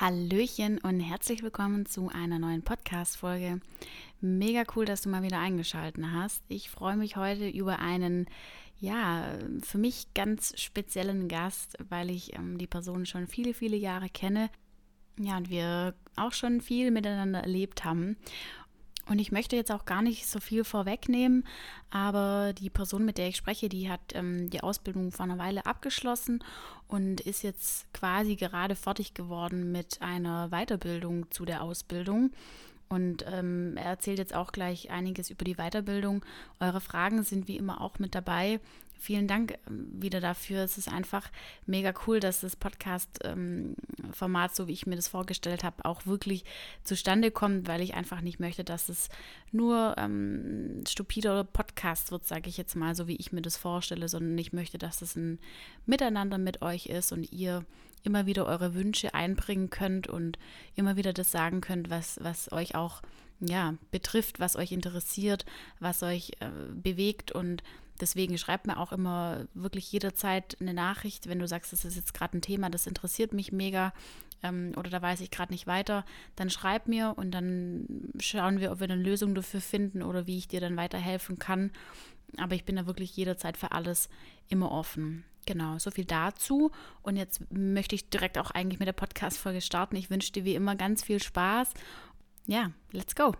Hallöchen und herzlich willkommen zu einer neuen Podcast-Folge. Mega cool, dass du mal wieder eingeschaltet hast. Ich freue mich heute über einen, ja, für mich ganz speziellen Gast, weil ich ähm, die Person schon viele, viele Jahre kenne. Ja, und wir auch schon viel miteinander erlebt haben. Und ich möchte jetzt auch gar nicht so viel vorwegnehmen, aber die Person, mit der ich spreche, die hat ähm, die Ausbildung vor einer Weile abgeschlossen und ist jetzt quasi gerade fertig geworden mit einer Weiterbildung zu der Ausbildung. Und ähm, er erzählt jetzt auch gleich einiges über die Weiterbildung. Eure Fragen sind wie immer auch mit dabei. Vielen Dank ähm, wieder dafür. Es ist einfach mega cool, dass das Podcast-Format, so wie ich mir das vorgestellt habe, auch wirklich zustande kommt, weil ich einfach nicht möchte, dass es nur ähm, stupider Podcast wird, sage ich jetzt mal, so wie ich mir das vorstelle, sondern ich möchte, dass es ein Miteinander mit euch ist und ihr immer wieder eure Wünsche einbringen könnt und immer wieder das sagen könnt, was, was euch auch ja, betrifft, was euch interessiert, was euch äh, bewegt und Deswegen schreibt mir auch immer wirklich jederzeit eine Nachricht, wenn du sagst, das ist jetzt gerade ein Thema, das interessiert mich mega ähm, oder da weiß ich gerade nicht weiter, dann schreib mir und dann schauen wir, ob wir eine Lösung dafür finden oder wie ich dir dann weiterhelfen kann. Aber ich bin da wirklich jederzeit für alles immer offen. Genau, so viel dazu. Und jetzt möchte ich direkt auch eigentlich mit der Podcast-Folge starten. Ich wünsche dir wie immer ganz viel Spaß. Ja, let's go.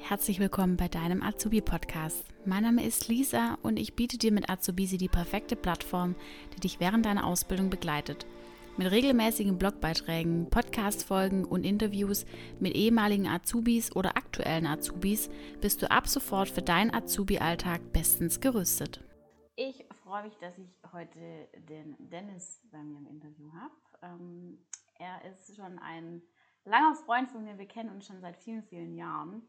Herzlich willkommen bei deinem Azubi-Podcast. Mein Name ist Lisa und ich biete dir mit Azubisi die perfekte Plattform, die dich während deiner Ausbildung begleitet. Mit regelmäßigen Blogbeiträgen, Podcast-Folgen und Interviews mit ehemaligen Azubis oder aktuellen Azubis bist du ab sofort für deinen Azubi-Alltag bestens gerüstet. Ich freue mich, dass ich heute den Dennis bei mir im Interview habe. Ähm, er ist schon ein langer Freund von mir. Wir kennen uns schon seit vielen, vielen Jahren.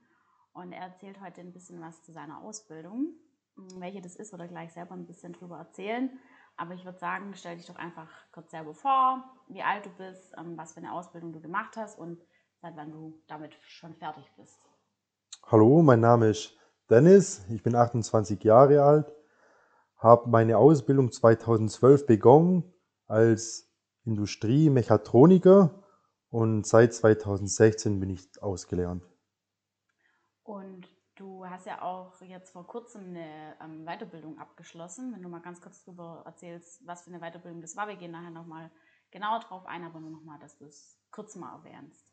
Und er erzählt heute ein bisschen was zu seiner Ausbildung. Hm, welche das ist, oder gleich selber ein bisschen drüber erzählen. Aber ich würde sagen, stell dich doch einfach kurz selber vor, wie alt du bist, ähm, was für eine Ausbildung du gemacht hast und seit wann du damit schon fertig bist. Hallo, mein Name ist Dennis, ich bin 28 Jahre alt, habe meine Ausbildung 2012 begonnen als Industriemechatroniker und seit 2016 bin ich ausgelernt. Und du hast ja auch jetzt vor kurzem eine ähm, Weiterbildung abgeschlossen. Wenn du mal ganz kurz darüber erzählst, was für eine Weiterbildung das war. Wir gehen nachher nochmal genauer drauf ein, aber nur nochmal, dass du es kurz mal erwähnst.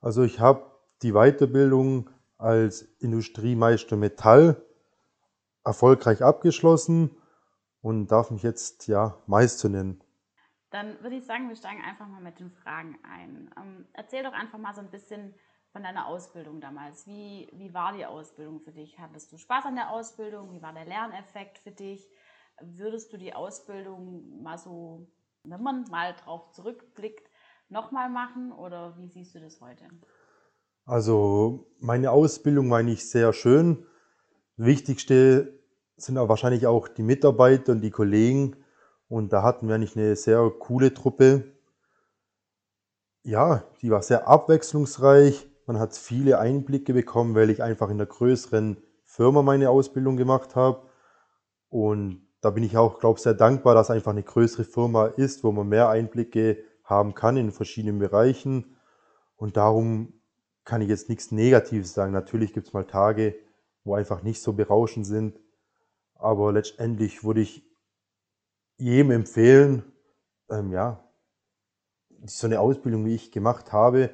Also ich habe die Weiterbildung als Industriemeister Metall erfolgreich abgeschlossen und darf mich jetzt ja Meister nennen. Dann würde ich sagen, wir steigen einfach mal mit den Fragen ein. Ähm, erzähl doch einfach mal so ein bisschen, von deiner Ausbildung damals. Wie, wie war die Ausbildung für dich? Hattest du Spaß an der Ausbildung? Wie war der Lerneffekt für dich? Würdest du die Ausbildung mal so, wenn man mal drauf zurückblickt, nochmal machen oder wie siehst du das heute? Also meine Ausbildung war nicht sehr schön. Wichtigste sind aber wahrscheinlich auch die Mitarbeiter und die Kollegen. Und da hatten wir eigentlich eine sehr coole Truppe. Ja, die war sehr abwechslungsreich. Man hat viele Einblicke bekommen, weil ich einfach in der größeren Firma meine Ausbildung gemacht habe. Und da bin ich auch, glaube ich, sehr dankbar, dass einfach eine größere Firma ist, wo man mehr Einblicke haben kann in verschiedenen Bereichen. Und darum kann ich jetzt nichts Negatives sagen. Natürlich gibt es mal Tage, wo einfach nicht so berauschend sind. Aber letztendlich würde ich jedem empfehlen, ähm, ja, so eine Ausbildung, wie ich gemacht habe,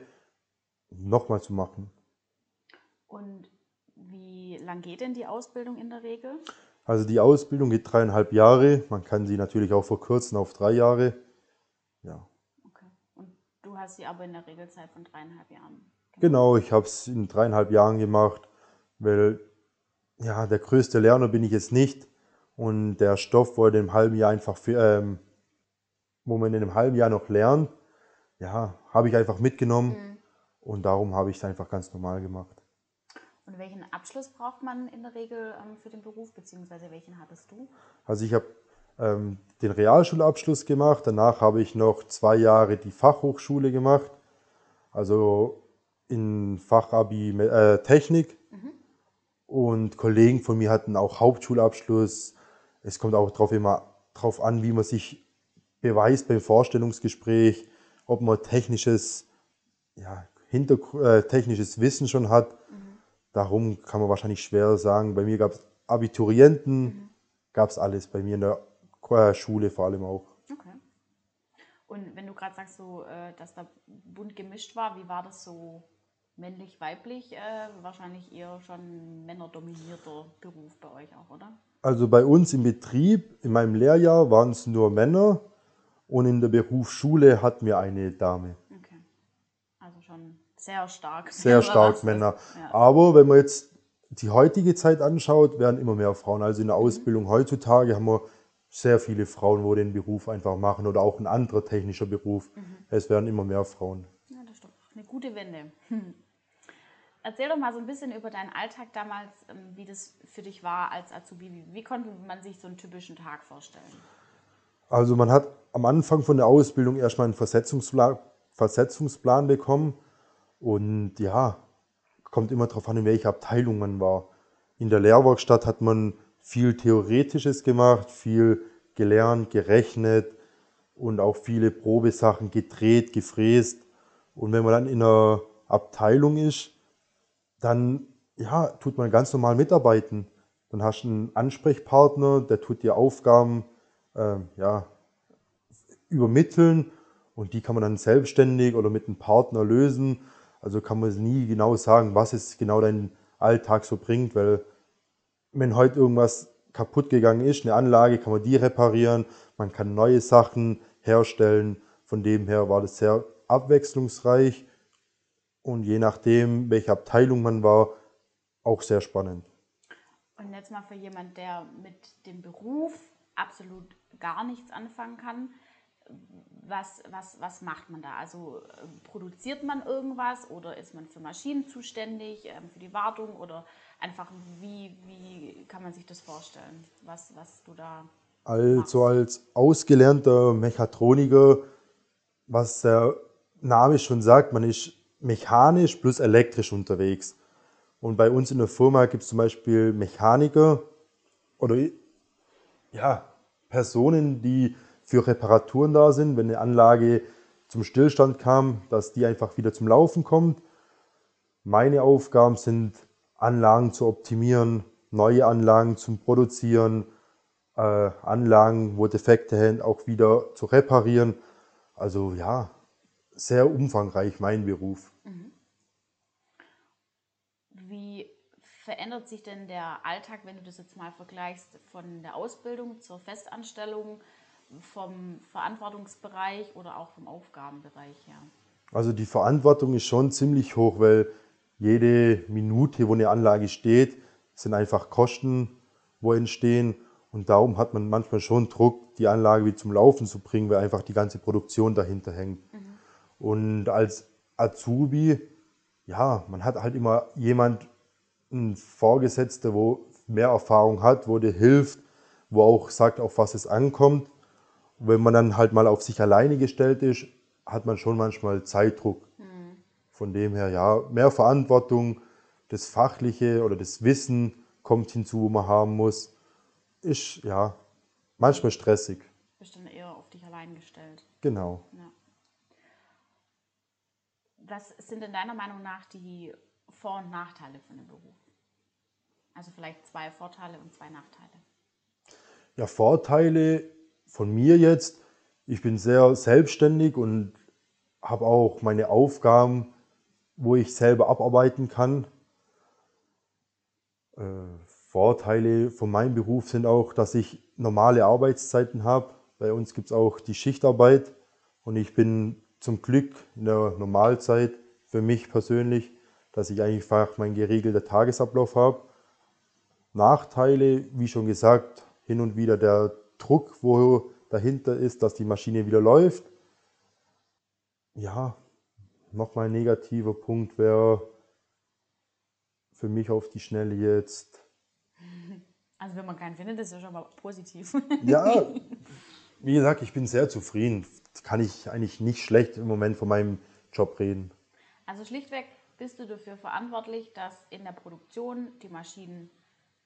nochmal zu machen. Und wie lang geht denn die Ausbildung in der Regel? Also die Ausbildung geht dreieinhalb Jahre. Man kann sie natürlich auch verkürzen auf drei Jahre. Ja. Okay. Und du hast sie aber in der Regelzeit von dreieinhalb Jahren. Genau, genau ich habe es in dreieinhalb Jahren gemacht, weil ja, der größte Lerner bin ich jetzt nicht. Und der Stoff wurde im halben Jahr einfach, für, ähm, wo man in einem halben Jahr noch lernt, ja, habe ich einfach mitgenommen. Mhm und darum habe ich es einfach ganz normal gemacht. Und welchen Abschluss braucht man in der Regel ähm, für den Beruf, beziehungsweise welchen hattest du? Also ich habe ähm, den Realschulabschluss gemacht, danach habe ich noch zwei Jahre die Fachhochschule gemacht, also in Fachabi äh, Technik. Mhm. Und Kollegen von mir hatten auch Hauptschulabschluss. Es kommt auch darauf immer drauf an, wie man sich beweist beim Vorstellungsgespräch. ob man technisches, ja, äh, technisches Wissen schon hat. Mhm. Darum kann man wahrscheinlich schwer sagen. Bei mir gab es Abiturienten, mhm. gab es alles. Bei mir in der äh, Schule vor allem auch. Okay. Und wenn du gerade sagst, so, äh, dass da bunt gemischt war, wie war das so männlich, weiblich? Äh, wahrscheinlich eher schon männerdominierter Beruf bei euch auch, oder? Also bei uns im Betrieb, in meinem Lehrjahr, waren es nur Männer und in der Berufsschule hatten wir eine Dame. Sehr stark. Sehr stark Männer. Ja. Aber wenn man jetzt die heutige Zeit anschaut, werden immer mehr Frauen. Also in der mhm. Ausbildung heutzutage haben wir sehr viele Frauen, wo den Beruf einfach machen oder auch ein anderer technischer Beruf. Mhm. Es werden immer mehr Frauen. Ja, das ist doch eine gute Wende. Hm. Erzähl doch mal so ein bisschen über deinen Alltag damals, ähm, wie das für dich war als Azubi. Wie, wie konnte man sich so einen typischen Tag vorstellen? Also man hat am Anfang von der Ausbildung erstmal einen Versetzungsplan, Versetzungsplan bekommen und ja, kommt immer darauf an, in welcher Abteilung man war. In der Lehrwerkstatt hat man viel Theoretisches gemacht, viel gelernt, gerechnet und auch viele Probesachen gedreht, gefräst. Und wenn man dann in einer Abteilung ist, dann ja, tut man ganz normal mitarbeiten. Dann hast du einen Ansprechpartner, der tut dir Aufgaben äh, ja, übermitteln und die kann man dann selbstständig oder mit einem Partner lösen. Also kann man nie genau sagen, was es genau dein Alltag so bringt, weil wenn heute irgendwas kaputt gegangen ist, eine Anlage, kann man die reparieren, man kann neue Sachen herstellen. Von dem her war das sehr abwechslungsreich und je nachdem, welche Abteilung man war, auch sehr spannend. Und jetzt mal für jemand, der mit dem Beruf absolut gar nichts anfangen kann, was, was, was macht man da? Also äh, produziert man irgendwas oder ist man für Maschinen zuständig, ähm, für die Wartung oder einfach wie, wie kann man sich das vorstellen, was, was du da Also machst? als ausgelernter Mechatroniker, was der Name schon sagt, man ist mechanisch plus elektrisch unterwegs. Und bei uns in der Firma gibt es zum Beispiel Mechaniker oder ja, Personen, die für Reparaturen da sind, wenn eine Anlage zum Stillstand kam, dass die einfach wieder zum Laufen kommt. Meine Aufgaben sind, Anlagen zu optimieren, neue Anlagen zu produzieren, äh, Anlagen, wo Defekte sind, auch wieder zu reparieren. Also ja, sehr umfangreich mein Beruf. Mhm. Wie verändert sich denn der Alltag, wenn du das jetzt mal vergleichst von der Ausbildung zur Festanstellung? Vom Verantwortungsbereich oder auch vom Aufgabenbereich her? Also die Verantwortung ist schon ziemlich hoch, weil jede Minute, wo eine Anlage steht, sind einfach Kosten, wo entstehen. Und darum hat man manchmal schon Druck, die Anlage wieder zum Laufen zu bringen, weil einfach die ganze Produktion dahinter hängt. Mhm. Und als Azubi, ja, man hat halt immer jemand, einen Vorgesetzter, wo mehr Erfahrung hat, wo dir hilft, wo auch sagt, auf was es ankommt wenn man dann halt mal auf sich alleine gestellt ist, hat man schon manchmal Zeitdruck. Mhm. Von dem her, ja, mehr Verantwortung, das Fachliche oder das Wissen kommt hinzu, wo man haben muss, ist ja manchmal stressig. Bist dann eher auf dich allein gestellt. Genau. Ja. Was sind denn deiner Meinung nach die Vor- und Nachteile von dem Beruf? Also vielleicht zwei Vorteile und zwei Nachteile. Ja, Vorteile von mir jetzt, ich bin sehr selbstständig und habe auch meine Aufgaben, wo ich selber abarbeiten kann. Äh, Vorteile von meinem Beruf sind auch, dass ich normale Arbeitszeiten habe. Bei uns gibt es auch die Schichtarbeit und ich bin zum Glück in der Normalzeit für mich persönlich, dass ich einfach meinen geregelten Tagesablauf habe. Nachteile, wie schon gesagt, hin und wieder der Druck, wo dahinter ist, dass die Maschine wieder läuft. Ja, nochmal ein negativer Punkt wäre für mich auf die Schnelle jetzt. Also wenn man keinen findet, ist das schon mal positiv. Ja, wie gesagt, ich bin sehr zufrieden. Kann ich eigentlich nicht schlecht im Moment von meinem Job reden. Also schlichtweg bist du dafür verantwortlich, dass in der Produktion die Maschinen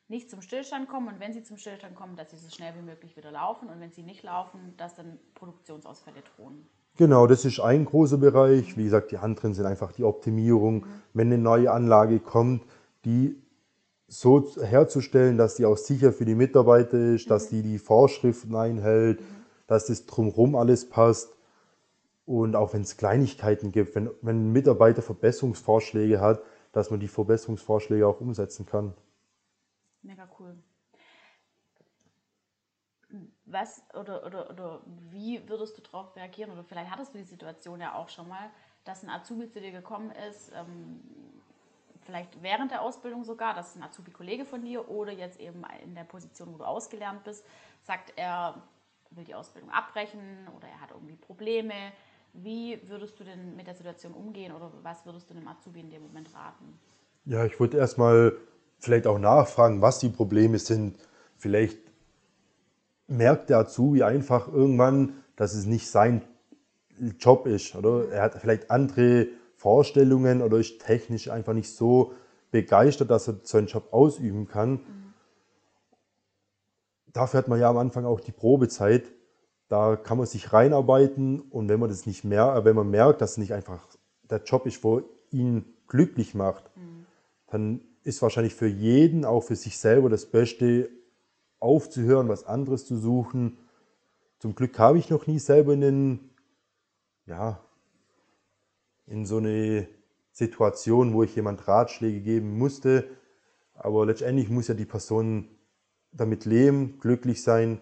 nicht zum Stillstand kommen und wenn sie zum Stillstand kommen, dass sie so schnell wie möglich wieder laufen und wenn sie nicht laufen, dass dann Produktionsausfälle drohen. Genau, das ist ein großer Bereich. Wie gesagt, die anderen sind einfach die Optimierung. Wenn eine neue Anlage kommt, die so herzustellen, dass die auch sicher für die Mitarbeiter ist, dass die die Vorschriften einhält, dass das drumherum alles passt. Und auch wenn es Kleinigkeiten gibt, wenn, wenn ein Mitarbeiter Verbesserungsvorschläge hat, dass man die Verbesserungsvorschläge auch umsetzen kann. Mega cool. Was oder, oder, oder wie würdest du darauf reagieren? Oder vielleicht hattest du die Situation ja auch schon mal, dass ein Azubi zu dir gekommen ist, ähm, vielleicht während der Ausbildung sogar, das ist ein Azubi-Kollege von dir oder jetzt eben in der Position, wo du ausgelernt bist, sagt er, will die Ausbildung abbrechen oder er hat irgendwie Probleme. Wie würdest du denn mit der Situation umgehen oder was würdest du dem Azubi in dem Moment raten? Ja, ich würde erstmal vielleicht auch nachfragen, was die Probleme sind. Vielleicht merkt der Azubi einfach irgendwann, dass es nicht sein Job ist. Oder er hat vielleicht andere Vorstellungen oder ist technisch einfach nicht so begeistert, dass er seinen Job ausüben kann. Mhm. Dafür hat man ja am Anfang auch die Probezeit. Da kann man sich reinarbeiten und wenn man das nicht mehr, wenn man merkt, dass es nicht einfach der Job ist, wo ihn glücklich macht, mhm. dann ist wahrscheinlich für jeden, auch für sich selber, das Beste, aufzuhören, was anderes zu suchen. Zum Glück habe ich noch nie selber in, den, ja, in so eine Situation, wo ich jemand Ratschläge geben musste. Aber letztendlich muss ja die Person damit leben, glücklich sein,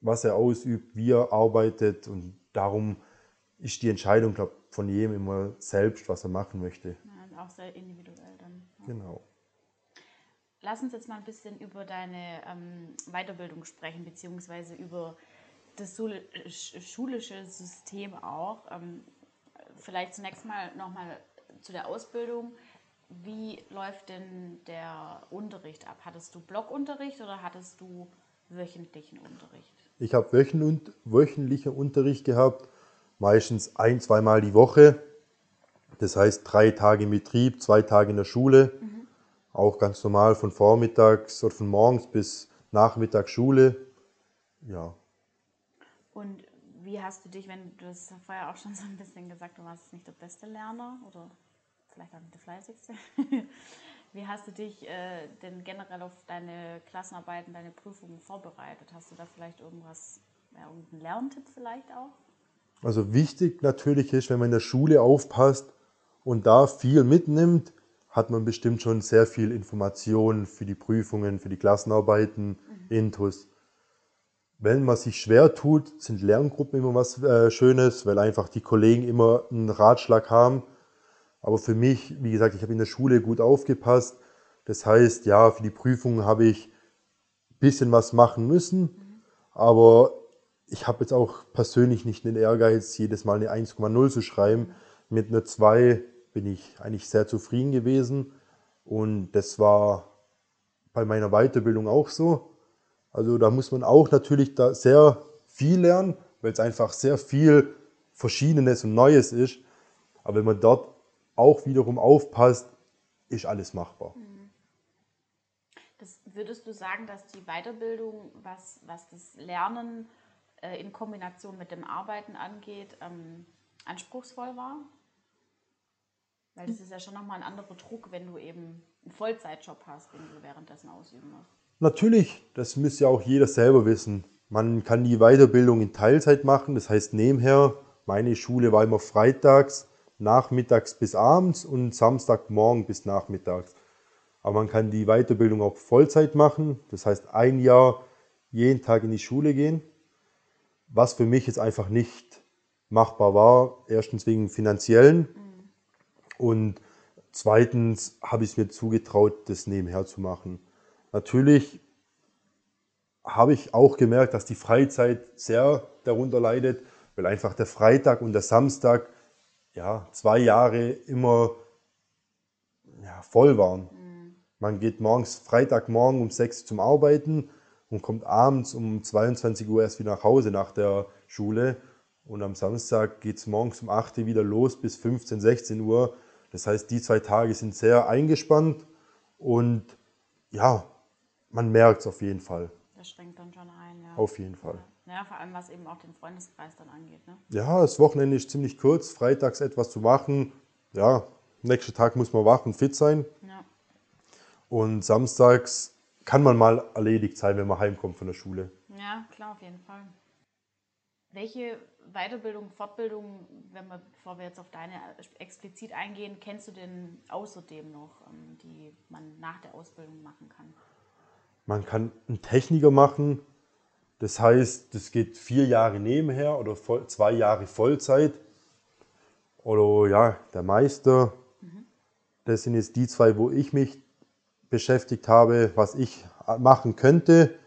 was er ausübt, wie er arbeitet. Und darum ist die Entscheidung, glaube von jedem immer selbst, was er machen möchte. Ja, auch sehr individuell dann. Genau. Lass uns jetzt mal ein bisschen über deine ähm, Weiterbildung sprechen, beziehungsweise über das schulische System auch. Ähm, vielleicht zunächst mal nochmal zu der Ausbildung. Wie läuft denn der Unterricht ab? Hattest du Blockunterricht oder hattest du wöchentlichen Unterricht? Ich habe wöchentlichen Unterricht gehabt, meistens ein, zweimal die Woche. Das heißt drei Tage im Betrieb, zwei Tage in der Schule. Mhm. Auch ganz normal von vormittags oder von morgens bis nachmittags Schule. Ja. Und wie hast du dich, wenn du das vorher auch schon so ein bisschen gesagt, du warst nicht der beste Lerner oder vielleicht auch nicht der fleißigste. Wie hast du dich äh, denn generell auf deine Klassenarbeiten, deine Prüfungen vorbereitet? Hast du da vielleicht irgendwas, ja, irgendeinen Lerntipp vielleicht auch? Also wichtig natürlich ist, wenn man in der Schule aufpasst und da viel mitnimmt, hat man bestimmt schon sehr viel Informationen für die Prüfungen, für die Klassenarbeiten, mhm. Intus. Wenn man sich schwer tut, sind Lerngruppen immer was äh, Schönes, weil einfach die Kollegen immer einen Ratschlag haben aber für mich, wie gesagt, ich habe in der Schule gut aufgepasst. Das heißt, ja, für die Prüfung habe ich ein bisschen was machen müssen. Aber ich habe jetzt auch persönlich nicht den Ehrgeiz, jedes Mal eine 1,0 zu schreiben. Mit einer 2 bin ich eigentlich sehr zufrieden gewesen. Und das war bei meiner Weiterbildung auch so. Also da muss man auch natürlich da sehr viel lernen, weil es einfach sehr viel Verschiedenes und Neues ist. Aber wenn man dort auch wiederum aufpasst, ist alles machbar. Mhm. Das, würdest du sagen, dass die Weiterbildung, was, was das Lernen äh, in Kombination mit dem Arbeiten angeht, ähm, anspruchsvoll war? Weil das ist ja schon nochmal ein anderer Druck, wenn du eben einen Vollzeitjob hast, den du währenddessen ausüben musst. Natürlich, das müsste ja auch jeder selber wissen. Man kann die Weiterbildung in Teilzeit machen, das heißt nebenher. Meine Schule war immer freitags nachmittags bis abends und Samstagmorgen bis nachmittags. Aber man kann die Weiterbildung auch Vollzeit machen, das heißt ein Jahr jeden Tag in die Schule gehen, was für mich jetzt einfach nicht machbar war. Erstens wegen finanziellen mhm. Und zweitens habe ich es mir zugetraut, das nebenher zu machen. Natürlich habe ich auch gemerkt, dass die Freizeit sehr darunter leidet, weil einfach der Freitag und der Samstag ja, zwei Jahre immer ja, voll waren. Mhm. Man geht morgens, Freitagmorgen um sechs zum Arbeiten und kommt abends um 22 Uhr erst wieder nach Hause nach der Schule. Und am Samstag geht es morgens um 8 Uhr wieder los bis 15, 16 Uhr. Das heißt, die zwei Tage sind sehr eingespannt und ja, man merkt es auf jeden Fall. Das schränkt dann schon ein, ja. Auf jeden Fall. Ja, vor allem was eben auch den Freundeskreis dann angeht. Ne? Ja, das Wochenende ist ziemlich kurz, freitags etwas zu machen. Ja, nächsten Tag muss man wach und fit sein. Ja. Und samstags kann man mal erledigt sein, wenn man heimkommt von der Schule. ja, klar, auf jeden Fall. Welche Weiterbildung, Fortbildung, wenn wir, bevor wir jetzt auf deine explizit eingehen, kennst du denn außerdem noch, ähm, die man nach der Ausbildung machen kann? Man kann einen Techniker machen. Das heißt, das geht vier Jahre nebenher oder voll, zwei Jahre Vollzeit. Oder ja, der Meister. Das sind jetzt die zwei, wo ich mich beschäftigt habe, was ich machen könnte.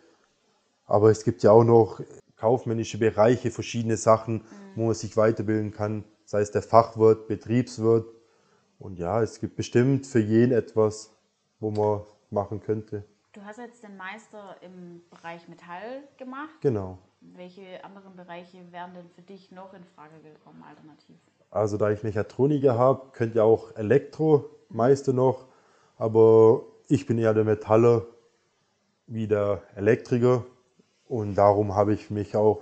Aber es gibt ja auch noch kaufmännische Bereiche, verschiedene Sachen, wo man sich weiterbilden kann. Sei es der Fachwirt, Betriebswirt. Und ja, es gibt bestimmt für jeden etwas, wo man machen könnte. Du hast jetzt den Meister im Bereich Metall gemacht. Genau. Welche anderen Bereiche wären denn für dich noch in Frage gekommen, alternativ? Also da ich Mechatroniker habe, könnte ja auch Elektromeister noch, aber ich bin eher der Metaller wie der Elektriker und darum habe ich mich auch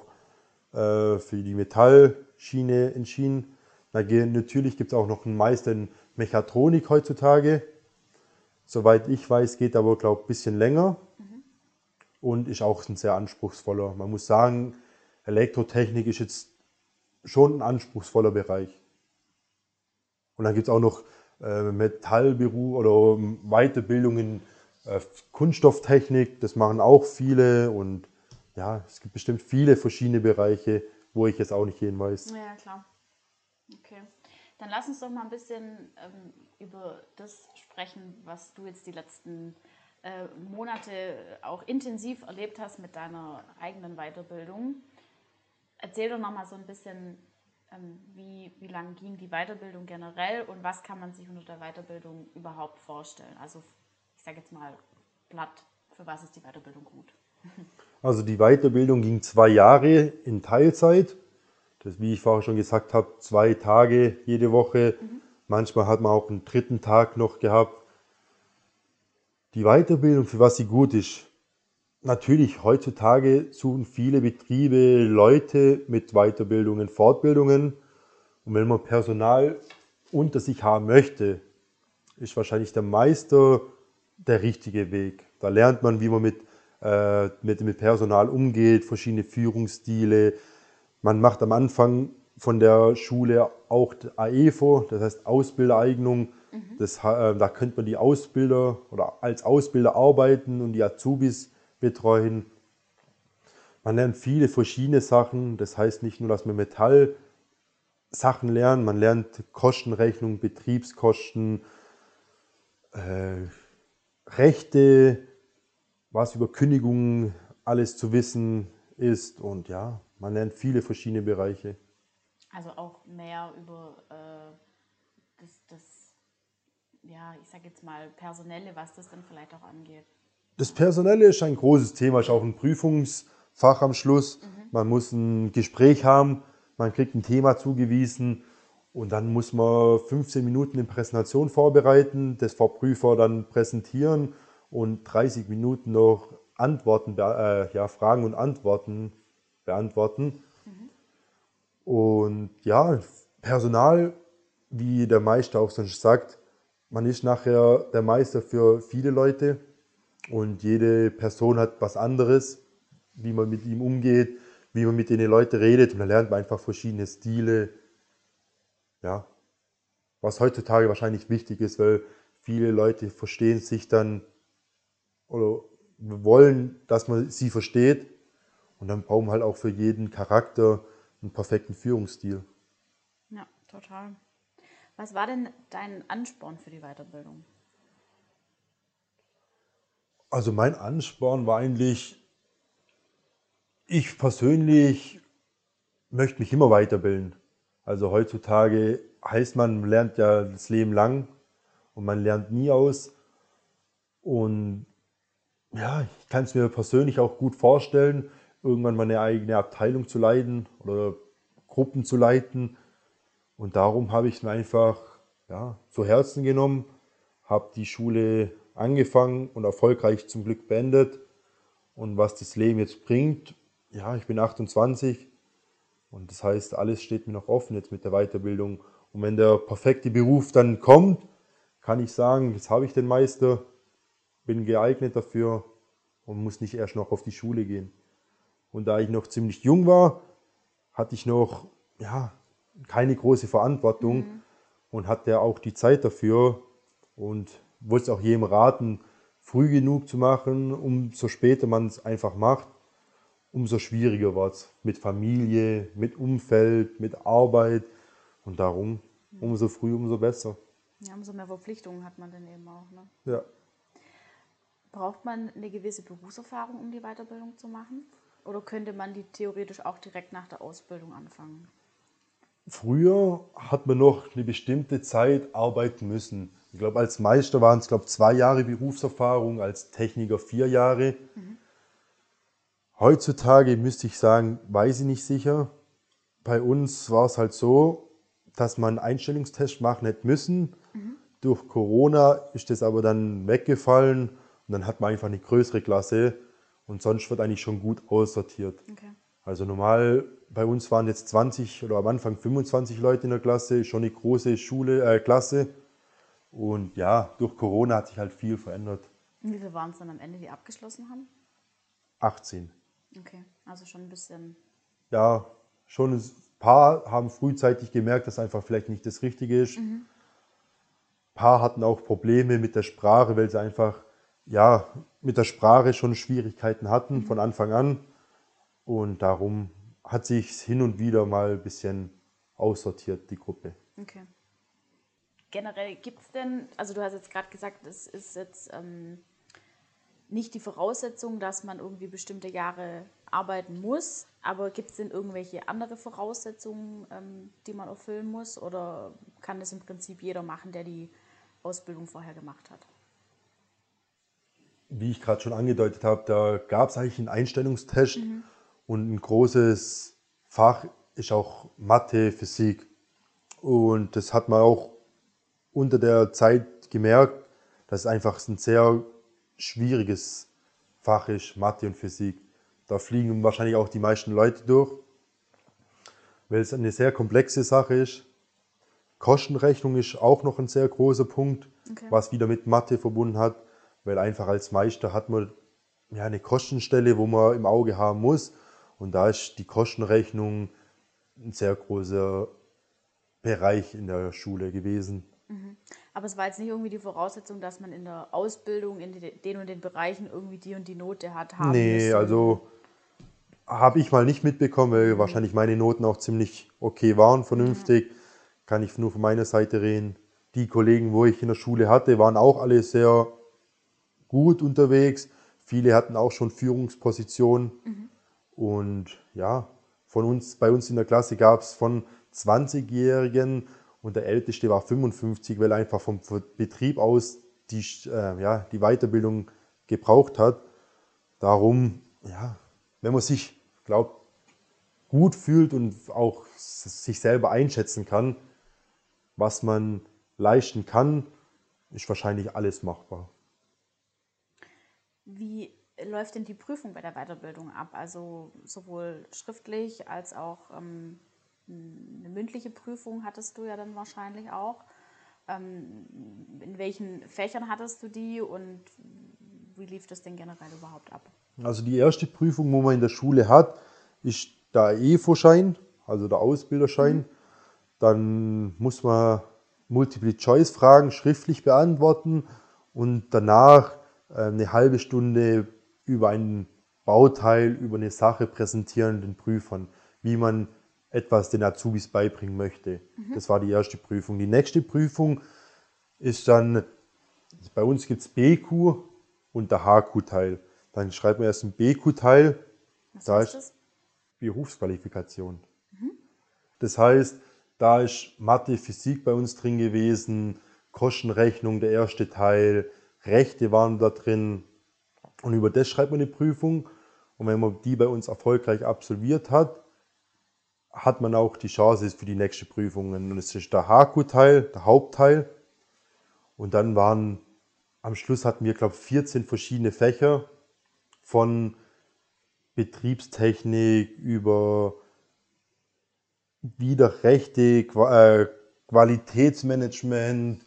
äh, für die Metallschiene entschieden. Natürlich gibt es auch noch einen Meister in Mechatronik heutzutage. Soweit ich weiß, geht aber, glaube ich, ein bisschen länger und ist auch ein sehr anspruchsvoller. Man muss sagen, Elektrotechnik ist jetzt schon ein anspruchsvoller Bereich. Und dann gibt es auch noch äh, Metallberuf oder Weiterbildung in äh, Kunststofftechnik, das machen auch viele und ja, es gibt bestimmt viele verschiedene Bereiche, wo ich jetzt auch nicht jeden weiß. Ja, klar. Okay. Dann lass uns doch mal ein bisschen ähm, über das sprechen, was du jetzt die letzten äh, Monate auch intensiv erlebt hast mit deiner eigenen Weiterbildung. Erzähl doch noch mal so ein bisschen, ähm, wie, wie lang ging die Weiterbildung generell und was kann man sich unter der Weiterbildung überhaupt vorstellen? Also ich sage jetzt mal platt, für was ist die Weiterbildung gut? Also die Weiterbildung ging zwei Jahre in Teilzeit. Das, wie ich vorher schon gesagt habe, zwei Tage jede Woche. Manchmal hat man auch einen dritten Tag noch gehabt. Die Weiterbildung, für was sie gut ist. Natürlich, heutzutage suchen viele Betriebe Leute mit Weiterbildungen, Fortbildungen. Und wenn man Personal unter sich haben möchte, ist wahrscheinlich der Meister der richtige Weg. Da lernt man, wie man mit, äh, mit, mit Personal umgeht, verschiedene Führungsstile. Man macht am Anfang von der Schule auch AEFO, das heißt Ausbildereignung. Das, ha- äh, da könnte man die Ausbilder oder als Ausbilder arbeiten und die Azubis betreuen. Man lernt viele verschiedene Sachen. Das heißt nicht nur, dass man Metall Sachen lernt, man lernt Kostenrechnung, Betriebskosten, äh, Rechte, was über Kündigungen alles zu wissen ist und ja, man lernt viele verschiedene Bereiche. Also auch mehr über äh, das, das, ja, ich sage jetzt mal Personelle, was das dann vielleicht auch angeht. Das Personelle ist ein großes Thema, ist auch ein Prüfungsfach am Schluss. Man muss ein Gespräch haben, man kriegt ein Thema zugewiesen und dann muss man 15 Minuten eine Präsentation vorbereiten, das vor Prüfer dann präsentieren und 30 Minuten noch Antworten, äh, ja, Fragen und Antworten beantworten. Und ja, Personal, wie der Meister auch sonst sagt, man ist nachher der Meister für viele Leute und jede Person hat was anderes, wie man mit ihm umgeht, wie man mit den Leuten redet und da lernt man einfach verschiedene Stile. Ja, was heutzutage wahrscheinlich wichtig ist, weil viele Leute verstehen sich dann oder wollen, dass man sie versteht und dann brauchen wir halt auch für jeden Charakter einen perfekten Führungsstil. Ja, total. Was war denn dein Ansporn für die Weiterbildung? Also mein Ansporn war eigentlich, ich persönlich möchte mich immer weiterbilden. Also heutzutage heißt man, man lernt ja das Leben lang und man lernt nie aus. Und ja, ich kann es mir persönlich auch gut vorstellen, irgendwann mal eine eigene Abteilung zu leiten oder Gruppen zu leiten. Und darum habe ich es mir einfach ja, zu Herzen genommen, habe die Schule angefangen und erfolgreich zum Glück beendet. Und was das Leben jetzt bringt, ja, ich bin 28 und das heißt, alles steht mir noch offen jetzt mit der Weiterbildung. Und wenn der perfekte Beruf dann kommt, kann ich sagen, jetzt habe ich den Meister, bin geeignet dafür und muss nicht erst noch auf die Schule gehen. Und da ich noch ziemlich jung war, hatte ich noch ja, keine große Verantwortung mhm. und hatte auch die Zeit dafür und wollte es auch jedem raten, früh genug zu machen, umso später man es einfach macht, umso schwieriger wird es mit Familie, mit Umfeld, mit Arbeit und darum umso früh, umso besser. Ja, umso mehr Verpflichtungen hat man dann eben auch. Ne? Ja. Braucht man eine gewisse Berufserfahrung, um die Weiterbildung zu machen? Oder könnte man die theoretisch auch direkt nach der Ausbildung anfangen? Früher hat man noch eine bestimmte Zeit arbeiten müssen. Ich glaube, als Meister waren es, glaube zwei Jahre Berufserfahrung, als Techniker vier Jahre. Mhm. Heutzutage müsste ich sagen, weiß ich nicht sicher. Bei uns war es halt so, dass man einen Einstellungstest machen hätte müssen. Mhm. Durch Corona ist das aber dann weggefallen und dann hat man einfach eine größere Klasse und sonst wird eigentlich schon gut aussortiert. Okay. Also normal, bei uns waren jetzt 20 oder am Anfang 25 Leute in der Klasse, schon eine große Schule, äh, Klasse. Und ja, durch Corona hat sich halt viel verändert. Und wie viele waren es dann am Ende, die abgeschlossen haben? 18. Okay, also schon ein bisschen. Ja, schon ein paar haben frühzeitig gemerkt, dass einfach vielleicht nicht das Richtige ist. Mhm. Ein paar hatten auch Probleme mit der Sprache, weil sie einfach ja, mit der Sprache schon Schwierigkeiten hatten mhm. von Anfang an. Und darum hat sich hin und wieder mal ein bisschen aussortiert, die Gruppe. Okay. Generell gibt es denn, also du hast jetzt gerade gesagt, es ist jetzt ähm, nicht die Voraussetzung, dass man irgendwie bestimmte Jahre arbeiten muss, aber gibt es denn irgendwelche andere Voraussetzungen, ähm, die man erfüllen muss oder kann das im Prinzip jeder machen, der die Ausbildung vorher gemacht hat? Wie ich gerade schon angedeutet habe, da gab es eigentlich einen Einstellungstest mhm. und ein großes Fach ist auch Mathe, Physik. Und das hat man auch unter der Zeit gemerkt, dass es einfach ein sehr schwieriges Fach ist, Mathe und Physik. Da fliegen wahrscheinlich auch die meisten Leute durch, weil es eine sehr komplexe Sache ist. Kostenrechnung ist auch noch ein sehr großer Punkt, okay. was wieder mit Mathe verbunden hat, weil einfach als Meister hat man ja eine Kostenstelle, wo man im Auge haben muss. Und da ist die Kostenrechnung ein sehr großer Bereich in der Schule gewesen. Mhm. Aber es war jetzt nicht irgendwie die Voraussetzung, dass man in der Ausbildung in den und den Bereichen irgendwie die und die Note hat. Haben nee, müssen. also habe ich mal nicht mitbekommen, weil mhm. wahrscheinlich meine Noten auch ziemlich okay waren, vernünftig. Mhm. Kann ich nur von meiner Seite reden. Die Kollegen, wo ich in der Schule hatte, waren auch alle sehr gut unterwegs. Viele hatten auch schon Führungspositionen. Mhm. Und ja, von uns, bei uns in der Klasse gab es von 20-Jährigen und der Älteste war 55, weil einfach vom Betrieb aus die, äh, ja, die Weiterbildung gebraucht hat. Darum, ja, wenn man sich glaube, gut fühlt und auch sich selber einschätzen kann, was man leisten kann, ist wahrscheinlich alles machbar. Wie läuft denn die Prüfung bei der Weiterbildung ab? Also sowohl schriftlich als auch ähm, eine mündliche Prüfung hattest du ja dann wahrscheinlich auch. Ähm, in welchen Fächern hattest du die und wie lief das denn generell überhaupt ab? Also die erste Prüfung, wo man in der Schule hat, ist der EFO-Schein, also der Ausbilderschein. Mhm. Dann muss man Multiple-Choice-Fragen schriftlich beantworten und danach eine halbe Stunde über ein Bauteil, über eine Sache präsentieren den Prüfern, wie man etwas den Azubis beibringen möchte. Mhm. Das war die erste Prüfung. Die nächste Prüfung ist dann, bei uns gibt es BQ und der HQ-Teil. Dann schreibt man erst ein BQ-Teil. Da ist das? Berufsqualifikation. Mhm. Das heißt, da ist Mathe, Physik bei uns drin gewesen, Kostenrechnung, der erste Teil, Rechte waren da drin. Und über das schreibt man eine Prüfung. Und wenn man die bei uns erfolgreich absolviert hat, hat man auch die Chance für die nächste Prüfung. Und das ist der HQ-Teil, der Hauptteil. Und dann waren, am Schluss hatten wir, glaube ich, 14 verschiedene Fächer von Betriebstechnik, über Widerrechte, äh, Qualitätsmanagement.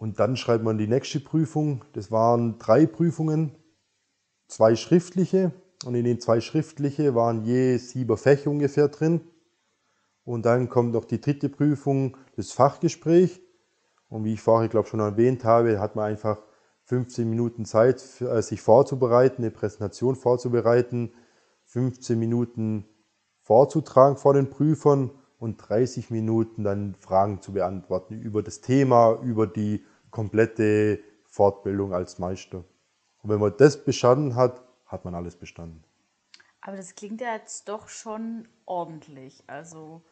Und dann schreibt man die nächste Prüfung. Das waren drei Prüfungen, zwei schriftliche. Und in den zwei schriftliche waren je sieben Fächer ungefähr drin. Und dann kommt noch die dritte Prüfung, das Fachgespräch. Und wie ich vorher, glaube schon erwähnt habe, hat man einfach 15 Minuten Zeit, äh, sich vorzubereiten, eine Präsentation vorzubereiten, 15 Minuten vorzutragen vor den Prüfern und 30 Minuten dann Fragen zu beantworten über das Thema, über die komplette Fortbildung als Meister. Und wenn man das bestanden hat, hat man alles bestanden. Aber das klingt ja jetzt doch schon ordentlich. Also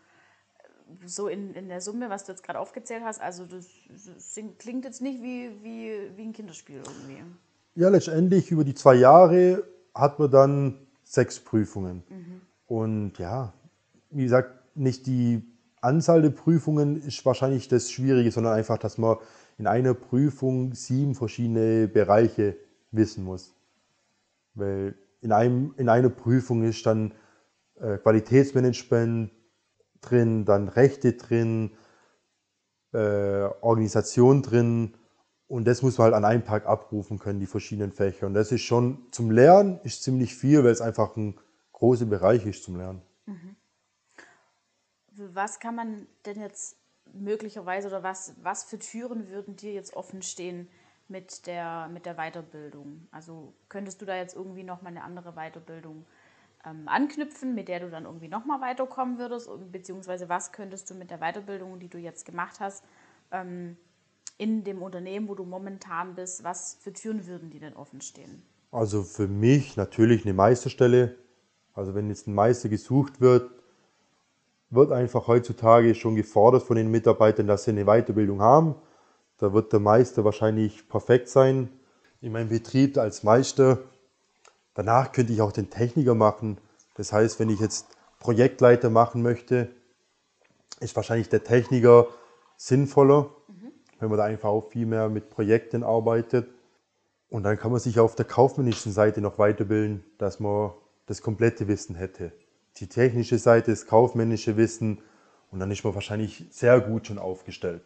so in, in der Summe, was du jetzt gerade aufgezählt hast, also das, das, klingt jetzt nicht wie, wie, wie ein Kinderspiel irgendwie. Ja, letztendlich über die zwei Jahre hat man dann sechs Prüfungen. Mhm. Und ja, wie gesagt, nicht die Anzahl der Prüfungen ist wahrscheinlich das Schwierige, sondern einfach, dass man in einer Prüfung sieben verschiedene Bereiche wissen muss. Weil in, einem, in einer Prüfung ist dann äh, Qualitätsmanagement drin, dann Rechte drin, äh, Organisation drin und das muss man halt an einem Tag abrufen können, die verschiedenen Fächer. Und das ist schon zum Lernen ist ziemlich viel, weil es einfach ein großer Bereich ist zum Lernen. Mhm. Was kann man denn jetzt möglicherweise oder was, was für Türen würden dir jetzt offen stehen mit der, mit der Weiterbildung? Also könntest du da jetzt irgendwie nochmal eine andere Weiterbildung ähm, anknüpfen, mit der du dann irgendwie nochmal weiterkommen würdest? Beziehungsweise was könntest du mit der Weiterbildung, die du jetzt gemacht hast, ähm, in dem Unternehmen, wo du momentan bist, was für Türen würden die denn offen stehen? Also für mich natürlich eine Meisterstelle. Also wenn jetzt ein Meister gesucht wird, wird einfach heutzutage schon gefordert von den Mitarbeitern, dass sie eine Weiterbildung haben. Da wird der Meister wahrscheinlich perfekt sein. In meinem Betrieb als Meister Danach könnte ich auch den Techniker machen. Das heißt, wenn ich jetzt Projektleiter machen möchte, ist wahrscheinlich der Techniker sinnvoller, mhm. wenn man da einfach auch viel mehr mit Projekten arbeitet. Und dann kann man sich auf der kaufmännischen Seite noch weiterbilden, dass man das komplette Wissen hätte. Die technische Seite, das kaufmännische Wissen und dann ist man wahrscheinlich sehr gut schon aufgestellt.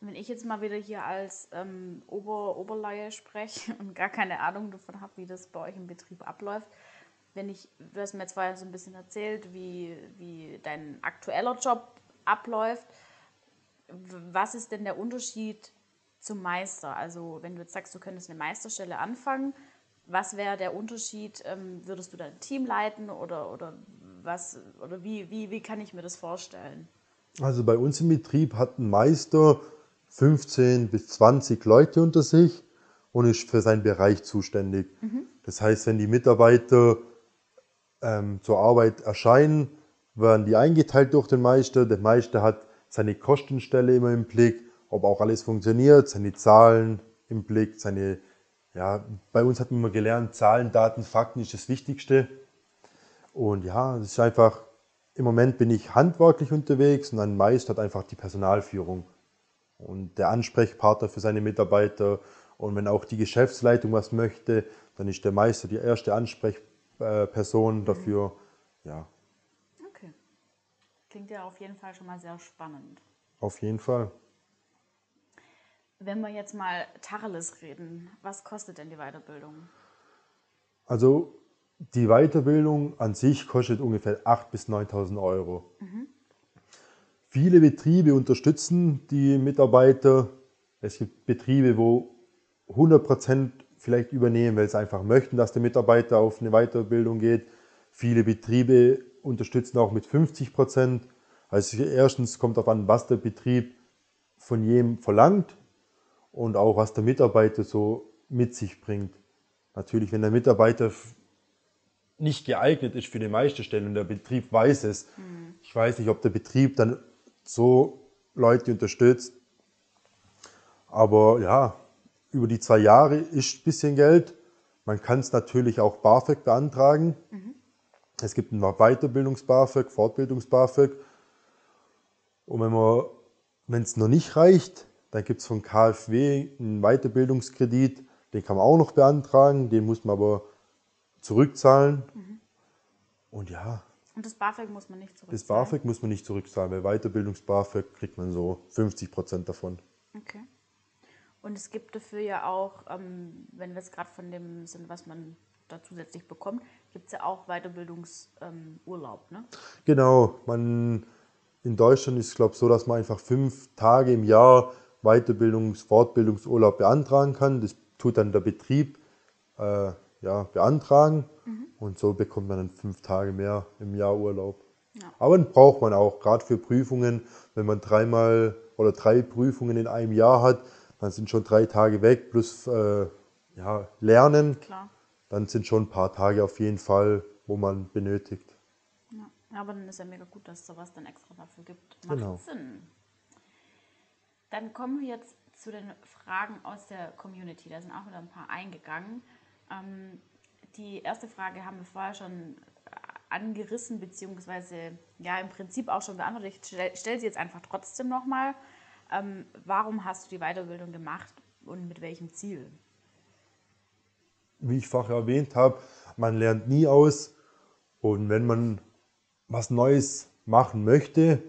Und wenn ich jetzt mal wieder hier als ähm, Ober Oberleihe spreche und gar keine Ahnung davon habe, wie das bei euch im Betrieb abläuft, wenn ich, du hast mir vorher so ein bisschen erzählt, wie, wie dein aktueller Job abläuft, was ist denn der Unterschied zum Meister? Also wenn du jetzt sagst, du könntest eine Meisterstelle anfangen, was wäre der Unterschied? Ähm, würdest du dein Team leiten oder, oder was oder wie, wie, wie kann ich mir das vorstellen? Also bei uns im Betrieb hat ein Meister 15 bis 20 Leute unter sich und ist für seinen Bereich zuständig. Mhm. Das heißt, wenn die Mitarbeiter ähm, zur Arbeit erscheinen, werden die eingeteilt durch den Meister. Der Meister hat seine Kostenstelle immer im Blick, ob auch alles funktioniert, seine Zahlen im Blick, seine, ja, bei uns hat man immer gelernt, Zahlen, Daten, Fakten ist das Wichtigste. Und ja, es ist einfach, im Moment bin ich handwerklich unterwegs und ein Meister hat einfach die Personalführung und der Ansprechpartner für seine Mitarbeiter. Und wenn auch die Geschäftsleitung was möchte, dann ist der Meister die erste Ansprechperson dafür. Ja. Okay. Klingt ja auf jeden Fall schon mal sehr spannend. Auf jeden Fall. Wenn wir jetzt mal Tacheles reden, was kostet denn die Weiterbildung? Also die Weiterbildung an sich kostet ungefähr 8.000 bis 9.000 Euro. Mhm. Viele Betriebe unterstützen die Mitarbeiter. Es gibt Betriebe, wo 100 Prozent vielleicht übernehmen, weil sie einfach möchten, dass der Mitarbeiter auf eine Weiterbildung geht. Viele Betriebe unterstützen auch mit 50 Prozent. Also erstens kommt darauf an, was der Betrieb von jedem verlangt und auch was der Mitarbeiter so mit sich bringt. Natürlich, wenn der Mitarbeiter nicht geeignet ist für die Meisterstelle und der Betrieb weiß es, mhm. ich weiß nicht, ob der Betrieb dann so Leute unterstützt. Aber ja, über die zwei Jahre ist ein bisschen Geld. Man kann es natürlich auch BAföG beantragen. Mhm. Es gibt ein Weiterbildungs-BAföG, Fortbildungs-BAföG. Und wenn es noch nicht reicht, dann gibt es von KfW einen Weiterbildungskredit. Den kann man auch noch beantragen. Den muss man aber zurückzahlen. Und ja, Und das BAföG muss man nicht zurückzahlen? das BAföG muss man nicht zurückzahlen, weil Weiterbildungs-BAföG kriegt man so 50 Prozent davon. Okay. Und es gibt dafür ja auch, ähm, wenn wir jetzt gerade von dem sind, was man da zusätzlich bekommt, gibt es ja auch Weiterbildungsurlaub, ne? Genau, man in Deutschland ist es glaube ich so, dass man einfach fünf Tage im Jahr Weiterbildungs-, Fortbildungsurlaub beantragen kann. Das tut dann der Betrieb äh, ja, beantragen und so bekommt man dann fünf Tage mehr im Jahr Urlaub. Ja. Aber den braucht man auch, gerade für Prüfungen, wenn man dreimal oder drei Prüfungen in einem Jahr hat, dann sind schon drei Tage weg plus äh, ja, Lernen, Klar. dann sind schon ein paar Tage auf jeden Fall, wo man benötigt. Ja. ja, aber dann ist ja mega gut, dass es sowas dann extra dafür gibt. Macht Genau. Sinn. Dann kommen wir jetzt zu den Fragen aus der Community. Da sind auch wieder ein paar eingegangen. Ähm, die erste Frage haben wir vorher schon angerissen, beziehungsweise ja im Prinzip auch schon beantwortet. Ich stelle stell sie jetzt einfach trotzdem nochmal. Ähm, warum hast du die Weiterbildung gemacht und mit welchem Ziel? wie ich vorher erwähnt habe, man lernt nie aus. Und wenn man was Neues machen möchte,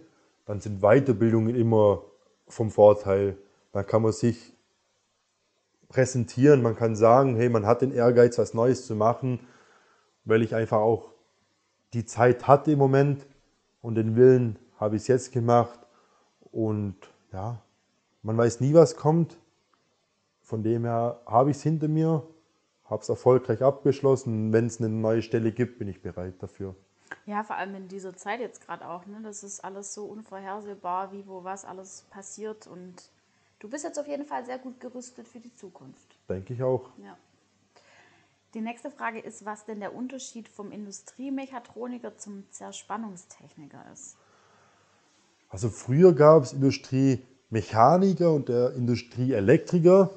dann sind Weiterbildungen immer vom Vorteil. Dann kann man sich präsentieren, man kann sagen, hey, man hat den Ehrgeiz, was Neues zu machen, weil ich einfach auch die Zeit hatte im Moment und den Willen habe ich es jetzt gemacht. Und ja, man weiß nie, was kommt. Von dem her habe ich es hinter mir, habe es erfolgreich abgeschlossen. Wenn es eine neue Stelle gibt, bin ich bereit dafür. Ja, vor allem in dieser Zeit jetzt gerade auch. Ne? Das ist alles so unvorhersehbar, wie, wo, was alles passiert. Und du bist jetzt auf jeden Fall sehr gut gerüstet für die Zukunft. Denke ich auch. Ja. Die nächste Frage ist, was denn der Unterschied vom Industriemechatroniker zum Zerspannungstechniker ist. Also früher gab es Industriemechaniker und der Industrieelektriker.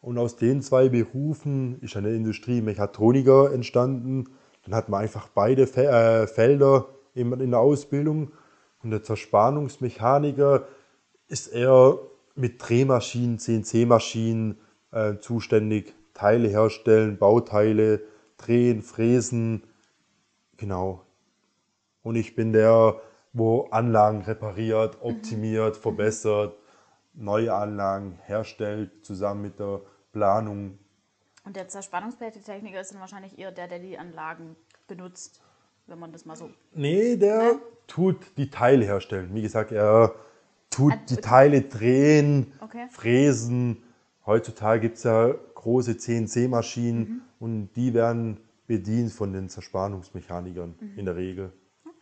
Und aus den zwei Berufen ist eine Industriemechatroniker entstanden. Dann hat man einfach beide äh, Felder in, in der Ausbildung. Und der Zerspannungsmechaniker ist eher mit Drehmaschinen, CNC-Maschinen äh, zuständig. Teile herstellen, Bauteile drehen, fräsen. Genau. Und ich bin der, wo Anlagen repariert, optimiert, verbessert, neue Anlagen herstellt, zusammen mit der Planung. Und der Zerspannungstechniker ist dann wahrscheinlich eher der, der die Anlagen benutzt, wenn man das mal so. Nee, der Ne? tut die Teile herstellen. Wie gesagt, er tut Ah, die okay. Teile drehen, Okay. fräsen. Heutzutage gibt es ja große CNC-Maschinen Mhm. und die werden bedient von den Zerspannungsmechanikern Mhm. in der Regel.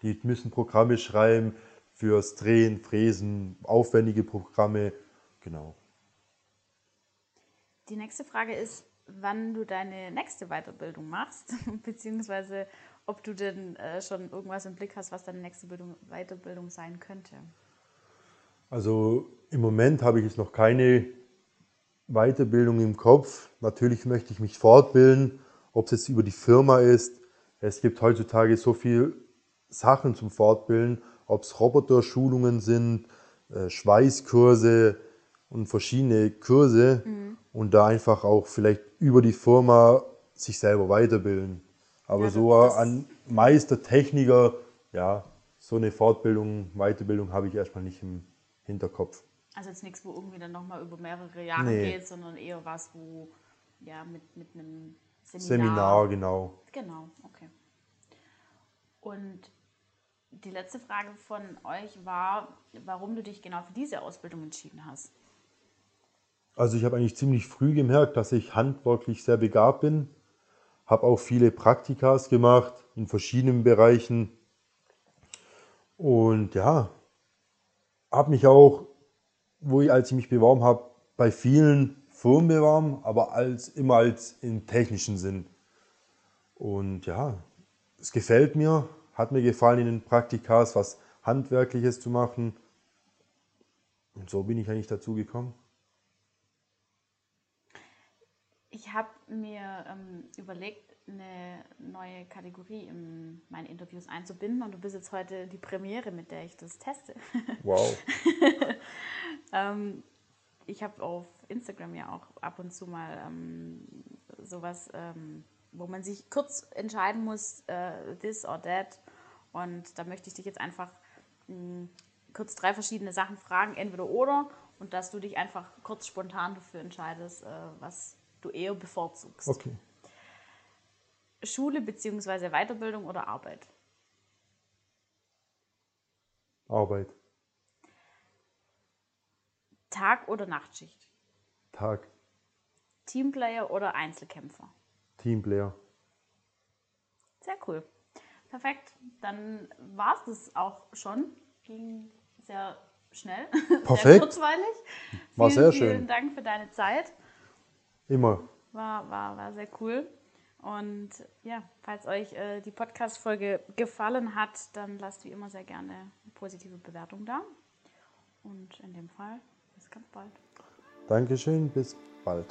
Die müssen Programme schreiben fürs Drehen, Fräsen, aufwendige Programme. Genau. Die nächste Frage ist, wann du deine nächste Weiterbildung machst, beziehungsweise ob du denn äh, schon irgendwas im Blick hast, was deine nächste Bildung, Weiterbildung sein könnte. Also im Moment habe ich jetzt noch keine Weiterbildung im Kopf. Natürlich möchte ich mich fortbilden, ob es jetzt über die Firma ist. Es gibt heutzutage so viele Sachen zum Fortbilden, ob es Roboterschulungen sind, äh, Schweißkurse und verschiedene Kurse und da einfach auch vielleicht über die Firma sich selber weiterbilden. Aber Ja, so an Meister, Techniker, ja, so eine Fortbildung, Weiterbildung habe ich erstmal nicht im Hinterkopf. Also jetzt nichts, wo irgendwie dann nochmal über mehrere Jahre Nee. geht, sondern eher was, wo ja mit, mit einem Seminar. Seminar, genau. Genau, okay. Und die letzte Frage von euch war, warum du dich genau für diese Ausbildung entschieden hast. Also ich habe eigentlich ziemlich früh gemerkt, dass ich handwerklich sehr begabt bin. Habe auch viele Praktikas gemacht in verschiedenen Bereichen. Und ja, habe mich auch, wo ich, als ich mich beworben habe, bei vielen Firmen beworben, aber als, immer als im technischen Sinn. Und ja, es gefällt mir, hat mir gefallen in den Praktikas, was Handwerkliches zu machen. Und so bin ich eigentlich dazu gekommen. Ich habe mir ähm, überlegt, eine neue Kategorie in meine Interviews einzubinden und du bist jetzt heute die Premiere, mit der ich das teste. Wow. ähm, ich habe auf Instagram ja auch ab und zu mal ähm, sowas ähm, wo man sich kurz entscheiden muss, äh, this or that. Und da möchte ich dich jetzt einfach mh, kurz drei verschiedene Sachen fragen, entweder oder, und dass du dich einfach kurz spontan dafür entscheidest, äh, was du eher bevorzugst. Okay. Schule bzw. Weiterbildung oder Arbeit? Arbeit. Tag- oder Nachtschicht? Tag. Teamplayer oder Einzelkämpfer? Teamplayer. Sehr cool. Perfekt. Dann war es das auch schon. Ging sehr schnell. Sehr Perfekt. kurzweilig. War vielen, sehr schön. Vielen Dank für deine Zeit. Immer. War, war, war sehr cool. Und ja, falls euch äh, die Podcast-Folge gefallen hat, dann lasst wie immer sehr gerne eine positive Bewertung da. Und in dem Fall bis ganz bald. Dankeschön, bis bald.